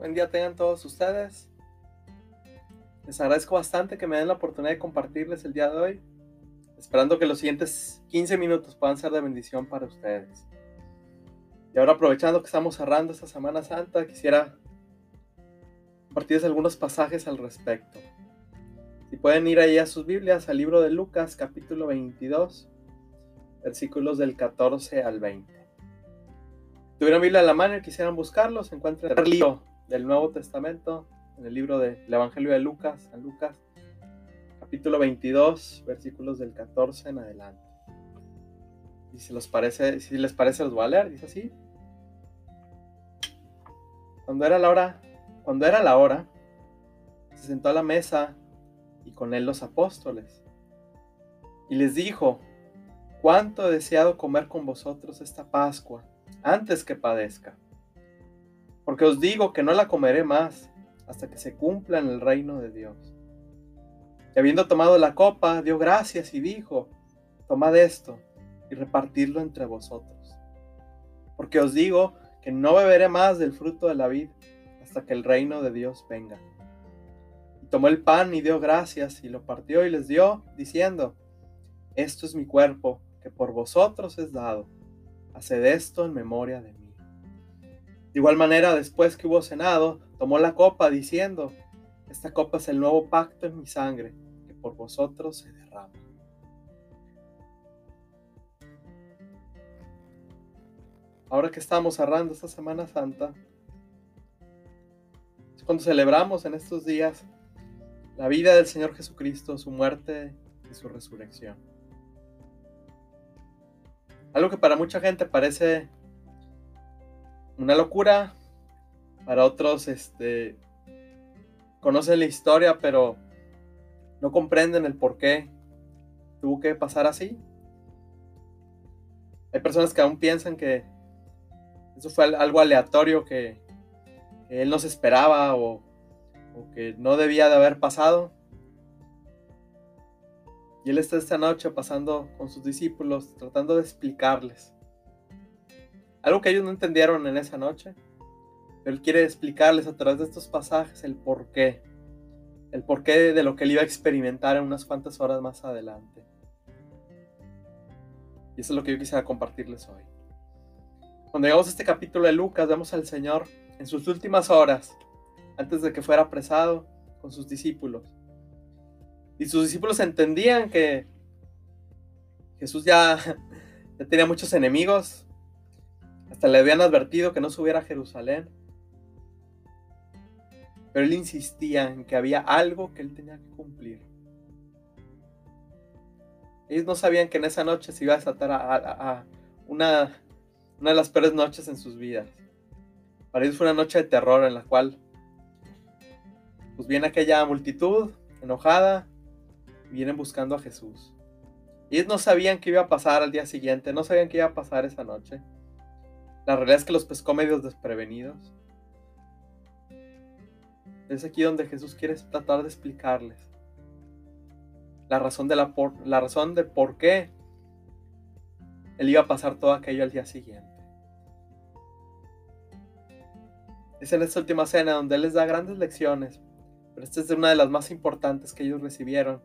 Buen día tengan todos ustedes. Les agradezco bastante que me den la oportunidad de compartirles el día de hoy, esperando que los siguientes 15 minutos puedan ser de bendición para ustedes. Y ahora aprovechando que estamos cerrando esta Semana Santa, quisiera compartirles algunos pasajes al respecto. Si pueden ir ahí a sus Biblias, al libro de Lucas, capítulo 22, versículos del 14 al 20. Si tuvieran Biblia a la mano y quisieran buscarlos, se encuentran en el libro del Nuevo Testamento, en el libro del Evangelio de Lucas, San Lucas, capítulo 22, versículos del 14 en adelante. Y si les parece, si les parece los voy a leer, dice así. Cuando era la hora, cuando era la hora, se sentó a la mesa y con él los apóstoles. Y les dijo, cuánto he deseado comer con vosotros esta Pascua antes que padezca. Porque os digo que no la comeré más hasta que se cumpla en el reino de Dios. Y habiendo tomado la copa, dio gracias y dijo, tomad esto y repartidlo entre vosotros. Porque os digo que no beberé más del fruto de la vid hasta que el reino de Dios venga. Y tomó el pan y dio gracias y lo partió y les dio, diciendo, esto es mi cuerpo que por vosotros es dado. Haced esto en memoria de mí. De igual manera, después que hubo cenado, tomó la copa diciendo, esta copa es el nuevo pacto en mi sangre, que por vosotros se derrama. Ahora que estamos cerrando esta Semana Santa, es cuando celebramos en estos días la vida del Señor Jesucristo, su muerte y su resurrección. Algo que para mucha gente parece una locura, para otros este, conocen la historia, pero no comprenden el por qué tuvo que pasar así. Hay personas que aún piensan que eso fue algo aleatorio que, él no se esperaba o, o, que no debía de haber pasado. Y él está esta noche pasando con sus discípulos, tratando de explicarles algo que ellos no entendieron en esa noche. Él quiere explicarles a través de estos pasajes el porqué. El porqué de lo que él iba a experimentar en unas cuantas horas más adelante. Y eso es lo que yo quisiera compartirles hoy. Cuando llegamos a este capítulo de Lucas, vemos al Señor en sus últimas horas, antes de que fuera apresado, con sus discípulos. Y sus discípulos entendían que Jesús ya, ya tenía muchos enemigos. Hasta le habían advertido que no subiera a Jerusalén. Pero él insistía en que había algo que él tenía que cumplir. Ellos no sabían que en esa noche se iba a desatar a, una, de las peores noches en sus vidas. Para ellos fue una noche de terror en la cual pues viene aquella multitud enojada vienen buscando a Jesús. Ellos no sabían qué iba a pasar al día siguiente, no sabían qué iba a pasar esa noche. La realidad es que los pescó medios desprevenidos. Es aquí donde Jesús quiere tratar de explicarles la razón de, la la razón de por qué él iba a pasar todo aquello al día siguiente. Es en esta última cena donde él les da grandes lecciones, pero esta es una de las más importantes que ellos recibieron,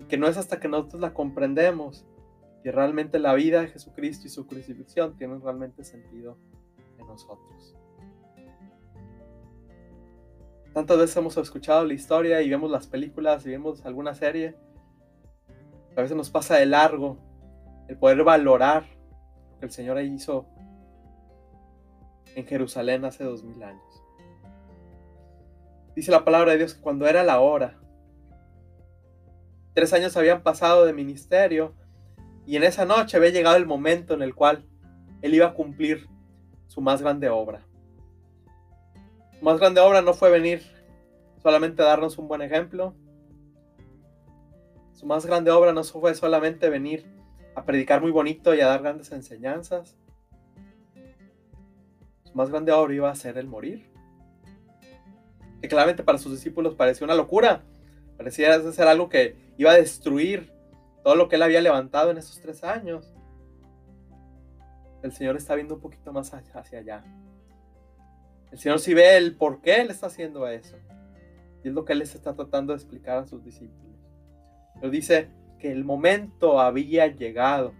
y que no es hasta que nosotros la comprendemos que realmente la vida de Jesucristo y su crucifixión tienen realmente sentido en nosotros. Tantas veces hemos escuchado la historia y vemos las películas y vemos alguna serie. A veces nos pasa de largo el poder valorar lo que el Señor hizo en Jerusalén hace dos mil años. Dice la palabra de Dios que cuando era la hora, tres años habían pasado de ministerio y en esa noche había llegado el momento en el cual Él iba a cumplir su más grande obra. Su más grande obra no fue venir solamente a darnos un buen ejemplo. Su más grande obra no fue solamente venir a predicar muy bonito y a dar grandes enseñanzas. Su más grande obra iba a ser el morir. Que claramente para sus discípulos parecía una locura. Parecía ser algo que iba a destruir todo lo que él había levantado en esos tres años. El Señor está viendo un poquito más hacia allá. El Señor sí ve el por qué Él está haciendo eso. Y es lo que Él les está tratando de explicar a sus discípulos. Él dice que el momento había llegado.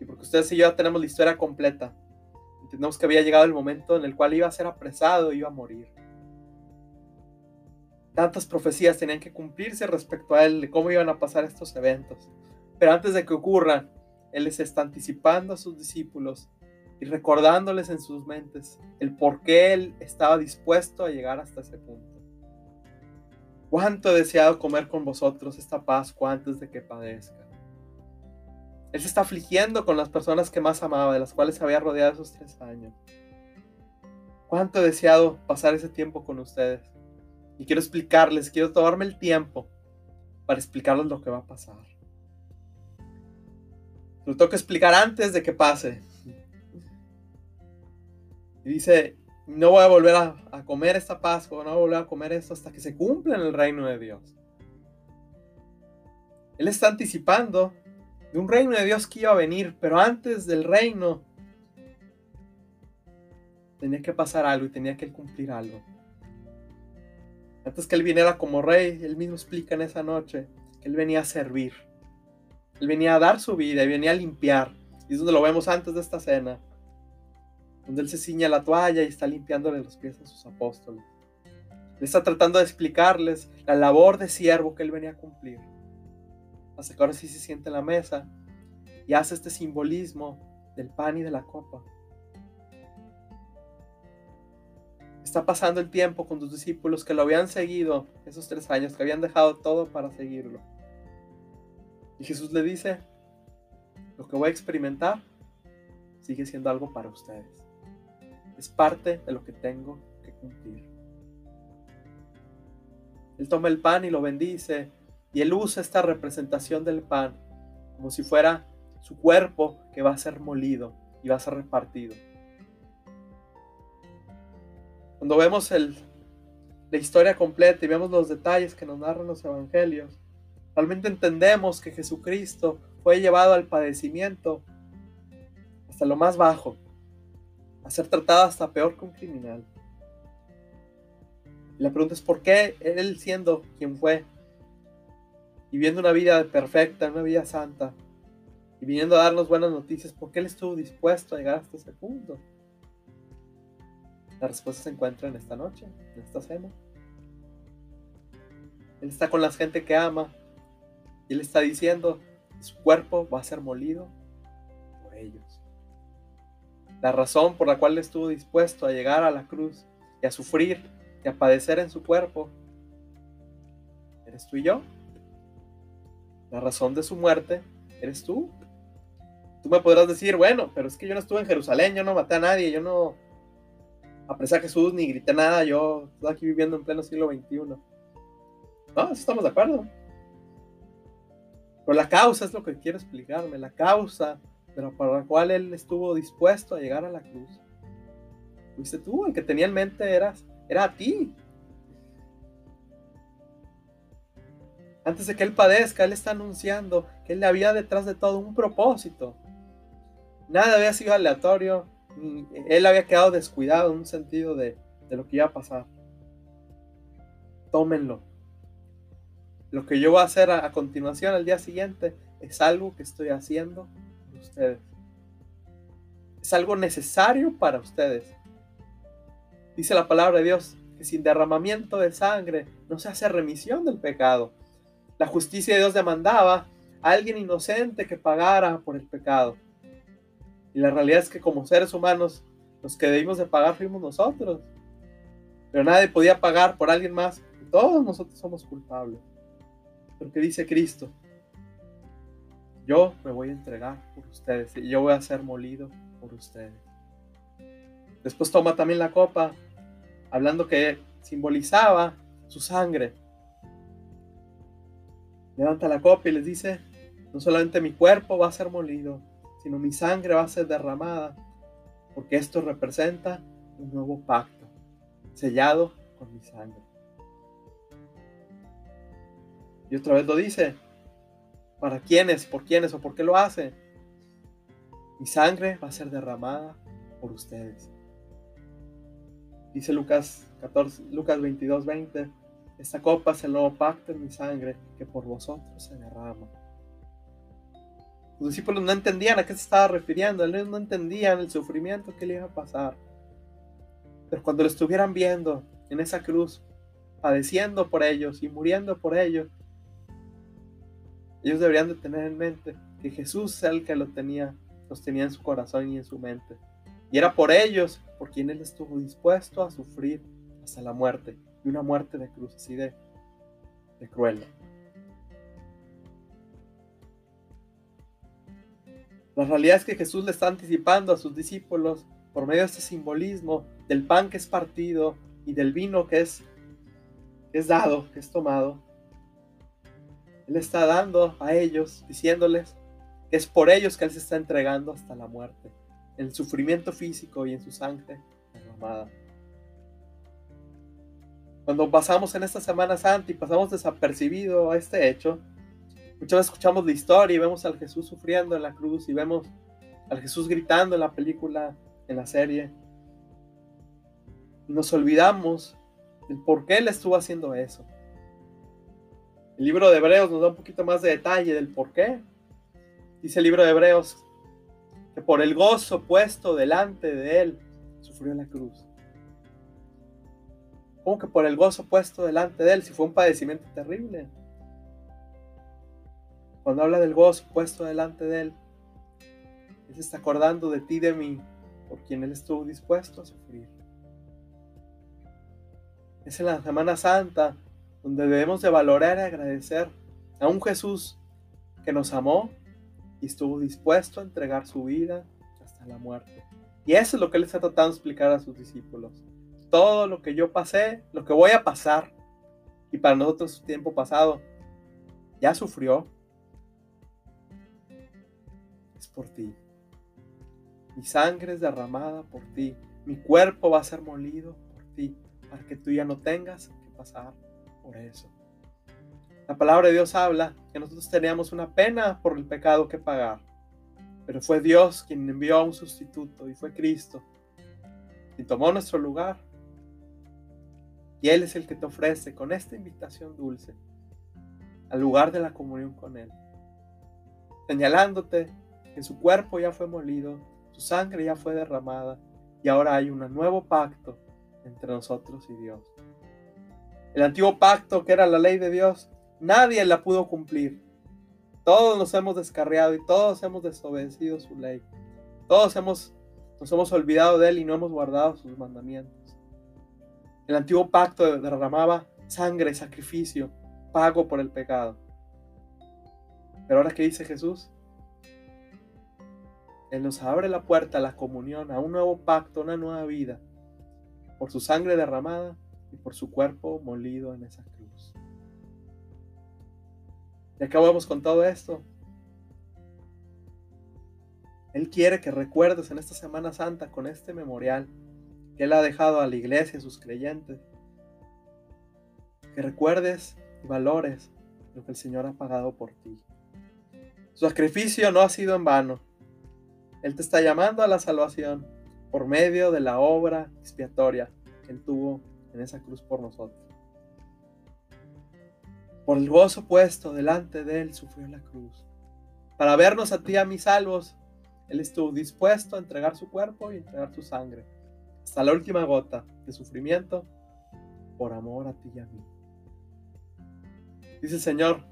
Y porque ustedes y yo ya tenemos la historia completa, entendemos que había llegado el momento en el cual iba a ser apresado y iba a morir. Tantas profecías tenían que cumplirse respecto a Él, de cómo iban a pasar estos eventos. Pero antes de que ocurran, Él les está anticipando a sus discípulos y recordándoles en sus mentes el por qué Él estaba dispuesto a llegar hasta ese punto. Cuánto he deseado comer con vosotros esta Pascua antes de que padezca. Él se está afligiendo con las personas que más amaba, de las cuales se había rodeado esos tres años. Cuánto he deseado pasar ese tiempo con ustedes. Y quiero explicarles, quiero tomarme el tiempo para explicarles lo que va a pasar. Lo tengo que explicar antes de que pase. Y dice, no voy a volver a, comer esta Pascua, no voy a volver a comer esto hasta que se cumpla en el reino de Dios. Él está anticipando de un reino de Dios que iba a venir, pero antes del reino tenía que pasar algo y tenía que cumplir algo. Antes que él viniera como rey, él mismo explica en esa noche que él venía a servir. Él venía a dar su vida y venía a limpiar. Y es donde lo vemos antes de esta cena donde él se ciña la toalla y está limpiándole los pies a sus apóstoles. Le está tratando de explicarles la labor de siervo que él venía a cumplir. Hasta que ahora sí se siente en la mesa y hace este simbolismo del pan y de la copa. Está pasando el tiempo con tus discípulos que lo habían seguido esos tres años, que habían dejado todo para seguirlo. Y Jesús le dice, lo que voy a experimentar sigue siendo algo para ustedes. Es parte de lo que tengo que cumplir. Él toma el pan y lo bendice y él usa esta representación del pan como si fuera su cuerpo que va a ser molido y va a ser repartido. Cuando vemos el, la historia completa y vemos los detalles que nos narran los evangelios, realmente entendemos que Jesucristo fue llevado al padecimiento hasta lo más bajo a ser tratado hasta peor que un criminal. La pregunta es por qué él siendo quien fue, y viviendo una vida perfecta, una vida santa, y viniendo a darnos buenas noticias, ¿por qué él estuvo dispuesto a llegar hasta ese punto? La respuesta se encuentra en esta noche, en esta cena. Él está con la gente que ama y él está diciendo, su cuerpo va a ser molido por ellos. La razón por la cual estuvo dispuesto a llegar a la cruz y a sufrir y a padecer en su cuerpo, eres tú y yo. La razón de su muerte eres tú. Tú me podrás decir, bueno, pero es que yo no estuve en Jerusalén, yo no maté a nadie, yo no apresé a Jesús ni grité nada, yo estoy aquí viviendo en pleno siglo XXI. No, estamos de acuerdo. Pero la causa es lo que quiero explicarme, la causa pero para la cual él estuvo dispuesto a llegar a la cruz. Fuiste tú, el que tenía en mente eras, era a ti. Antes de que él padezca, él está anunciando que él había detrás de todo un propósito. Nada había sido aleatorio, él había quedado descuidado en un sentido de, de lo que iba a pasar. Tómenlo. Lo que yo voy a hacer a, continuación, al día siguiente, es algo que estoy haciendo ustedes. Es algo necesario para ustedes. Dice la palabra de Dios que sin derramamiento de sangre no se hace remisión del pecado. La justicia de Dios demandaba a alguien inocente que pagara por el pecado. Y la realidad es que como seres humanos, los que debimos de pagar fuimos nosotros. Pero nadie podía pagar por alguien más. Todos nosotros somos culpables. Porque dice Cristo, yo me voy a entregar por ustedes y yo voy a ser molido por ustedes. Después toma también la copa, hablando que simbolizaba su sangre. Levanta la copa y les dice, no solamente mi cuerpo va a ser molido, sino mi sangre va a ser derramada, porque esto representa un nuevo pacto, sellado con mi sangre. Y otra vez lo dice, ¿Para quiénes? ¿Por quiénes? ¿O por qué lo hace? Mi sangre va a ser derramada por ustedes. Dice Lucas 14, Lucas 22, 20, esta copa es el nuevo pacto en mi sangre que por vosotros se derrama. Los discípulos no entendían a qué se estaba refiriendo, ellos no entendían el sufrimiento que le iba a pasar. Pero cuando lo estuvieran viendo en esa cruz, padeciendo por ellos y muriendo por ellos, ellos deberían de tener en mente que Jesús es el que lo tenía, los tenía en su corazón y en su mente. Y era por ellos por quien Él estuvo dispuesto a sufrir hasta la muerte, y una muerte de cruz así de, cruel. La realidad es que Jesús le está anticipando a sus discípulos por medio de este simbolismo del pan que es partido y del vino que es dado, que es tomado. Él está dando a ellos, diciéndoles que es por ellos que Él se está entregando hasta la muerte, en el sufrimiento físico y en su sangre derramada. Cuando pasamos en esta Semana Santa y pasamos desapercibido a este hecho, Muchas veces escuchamos la historia y vemos al Jesús sufriendo en la cruz y vemos al Jesús gritando en la película, en la serie. Nos olvidamos del por qué Él estuvo haciendo eso. El libro de Hebreos nos da un poquito más de detalle del por qué. Dice el libro de Hebreos que por el gozo puesto delante de Él sufrió la cruz. ¿Cómo que por el gozo puesto delante de Él? Si fue un padecimiento terrible. Cuando habla del gozo puesto delante de Él, Él se está acordando de ti de mí, por quien Él estuvo dispuesto a sufrir. Es en la Semana Santa donde debemos de valorar y agradecer a un Jesús que nos amó y estuvo dispuesto a entregar su vida hasta la muerte. Y eso es lo que Él está tratando de explicar a sus discípulos. Todo lo que yo pasé, lo que voy a pasar, y para nosotros su tiempo pasado, ya sufrió, por ti. Mi sangre es derramada por ti. Mi cuerpo va a ser molido por ti, para que tú ya no tengas que pasar por eso. La palabra de Dios habla que nosotros teníamos una pena por el pecado que pagar, pero fue Dios quien envió a un sustituto y fue Cristo, y tomó nuestro lugar. Y Él es el que te ofrece con esta invitación dulce al lugar de la comunión con Él, señalándote que su cuerpo ya fue molido, su sangre ya fue derramada y ahora hay un nuevo pacto entre nosotros y Dios. El antiguo pacto, que era la ley de Dios, nadie la pudo cumplir. Todos nos hemos descarriado y todos hemos desobedecido su ley. Todos hemos, nos hemos olvidado de él y no hemos guardado sus mandamientos. El antiguo pacto derramaba sangre, sacrificio, pago por el pecado. Pero ahora que dice Jesús, él nos abre la puerta a la comunión, a un nuevo pacto, una nueva vida, por su sangre derramada y por su cuerpo molido en esa cruz. Y acabamos con todo esto. Él quiere que recuerdes en esta Semana Santa con este memorial que Él ha dejado a la iglesia, a sus creyentes. Que recuerdes y valores lo que el Señor ha pagado por ti. Su sacrificio no ha sido en vano. Él te está llamando a la salvación por medio de la obra expiatoria que Él tuvo en esa cruz por nosotros. Por el gozo puesto delante de Él sufrió la cruz. Para vernos a ti y a mis salvos, Él estuvo dispuesto a entregar su cuerpo y entregar su sangre, hasta la última gota de sufrimiento, por amor a ti y a mí. Dice el Señor,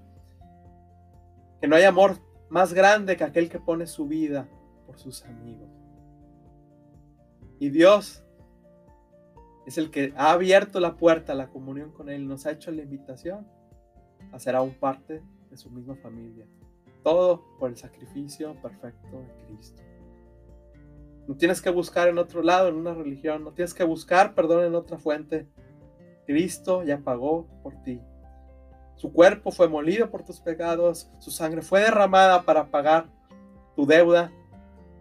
que no hay amor más grande que aquel que pone su vida por sus amigos. Y Dios es el que ha abierto la puerta a la comunión con Él, nos ha hecho la invitación a ser aún parte de su misma familia. Todo por el sacrificio perfecto de Cristo. No tienes que buscar en otro lado, en una religión, no tienes que buscar perdón en otra fuente. Cristo ya pagó por ti. Su cuerpo fue molido por tus pecados, su sangre fue derramada para pagar tu deuda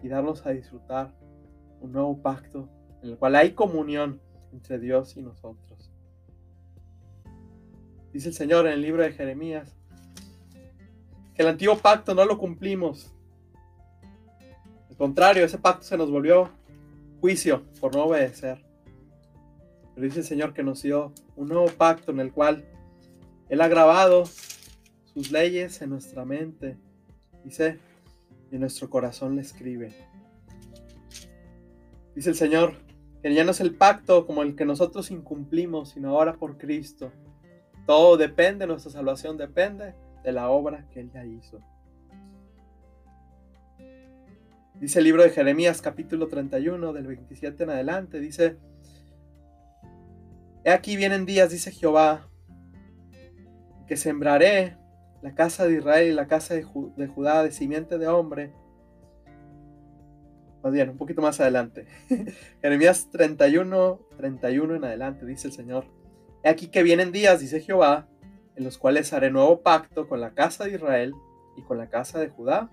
y darnos a disfrutar un nuevo pacto en el cual hay comunión entre Dios y nosotros. Dice el Señor en el libro de Jeremías que el antiguo pacto no lo cumplimos. Al contrario, ese pacto se nos volvió juicio por no obedecer. Pero dice el Señor que nos dio un nuevo pacto en el cual Él ha grabado sus leyes en nuestra mente. Dice, y en nuestro corazón le escribe. Dice el Señor, que ya no es el pacto como el que nosotros incumplimos, sino ahora por Cristo. Todo depende, nuestra salvación depende de la obra que Él ya hizo. Dice el libro de Jeremías capítulo 31 del 27 en adelante, dice, He aquí vienen días, dice Jehová, que sembraré la casa de Israel y la casa de, Judá de simiente de hombre. Más bien, un poquito más adelante. Jeremías 31, 31 en adelante, dice el Señor. He aquí que vienen días, dice Jehová, en los cuales haré nuevo pacto con la casa de Israel y con la casa de Judá.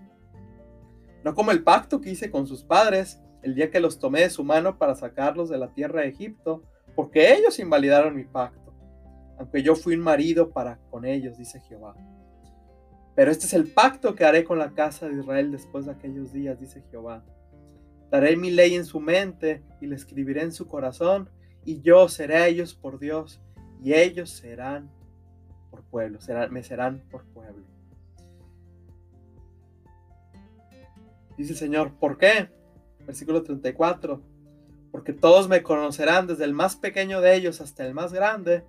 No como el pacto que hice con sus padres el día que los tomé de su mano para sacarlos de la tierra de Egipto, porque ellos invalidaron mi pacto, aunque yo fui un marido para con ellos, dice Jehová. Pero este es el pacto que haré con la casa de Israel después de aquellos días, dice Jehová. Daré mi ley en su mente y la escribiré en su corazón, y yo seré ellos por Dios, y ellos serán por pueblo, serán, me serán por pueblo. Dice el Señor, ¿por qué? Versículo 34 porque todos me conocerán desde el más pequeño de ellos hasta el más grande,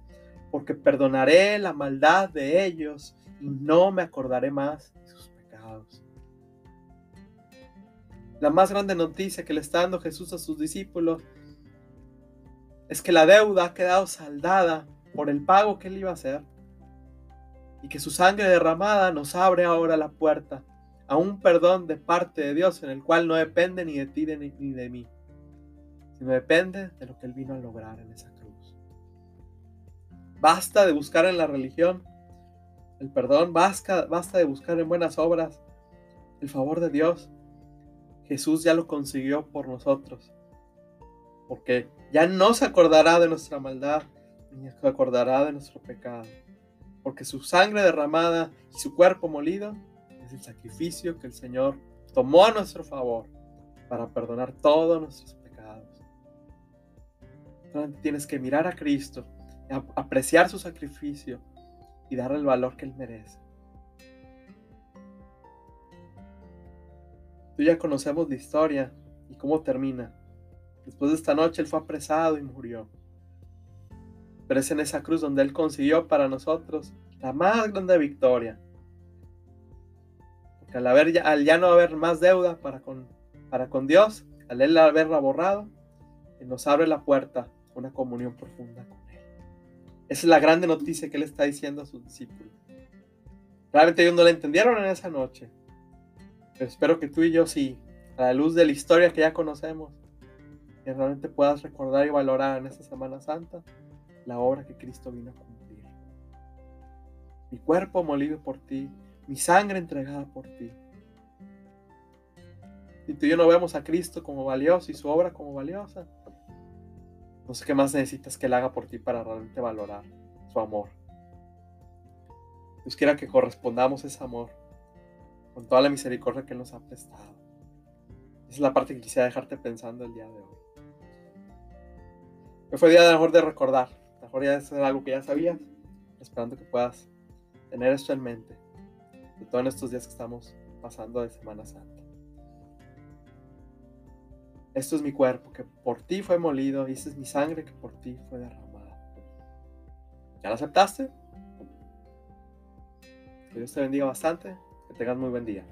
porque perdonaré la maldad de ellos y no me acordaré más de sus pecados. La más grande noticia que le está dando Jesús a sus discípulos es que la deuda ha quedado saldada por el pago que él iba a hacer y que su sangre derramada nos abre ahora la puerta a un perdón de parte de Dios en el cual no depende ni de ti ni de mí sino depende de lo que Él vino a lograr en esa cruz. Basta de buscar en la religión el perdón, basta, basta de buscar en buenas obras el favor de Dios. Jesús ya lo consiguió por nosotros, porque ya no se acordará de nuestra maldad, ni se acordará de nuestro pecado, porque su sangre derramada y su cuerpo molido es el sacrificio que el Señor tomó a nuestro favor para perdonar todos nuestros tienes que mirar a Cristo, apreciar su sacrificio y darle el valor que Él merece. Tú ya conocemos la historia y cómo termina. Después de esta noche Él fue apresado y murió. Pero es en esa cruz donde Él consiguió para nosotros la más grande victoria. Porque al, haber, ya no haber más deuda para con, para con Dios, al Él haberla borrado, Él nos abre la puerta una comunión profunda con Él. Esa es la grande noticia que Él está diciendo a sus discípulos. Realmente ellos no la entendieron en esa noche, espero que tú y yo sí, a la luz de la historia que ya conocemos, que realmente puedas recordar y valorar en esta Semana Santa la obra que Cristo vino a cumplir. Mi cuerpo molido por ti, mi sangre entregada por ti. Si tú y yo no vemos a Cristo como valioso y su obra como valiosa, no sé qué más necesitas que Él haga por ti para realmente valorar su amor. Dios quiera que correspondamos ese amor toda la misericordia que nos ha prestado. Esa es la parte que quisiera dejarte pensando el día de hoy. Hoy fue día de mejor de recordar. Mejor ya es algo que ya sabías. Esperando que puedas tener esto en mente. De todos estos días que estamos pasando de Semana Santa. Esto es mi cuerpo que por ti fue molido y esta es mi sangre que por ti fue derramada. ¿Ya lo aceptaste? Que Dios te bendiga bastante. Que tengas muy buen día.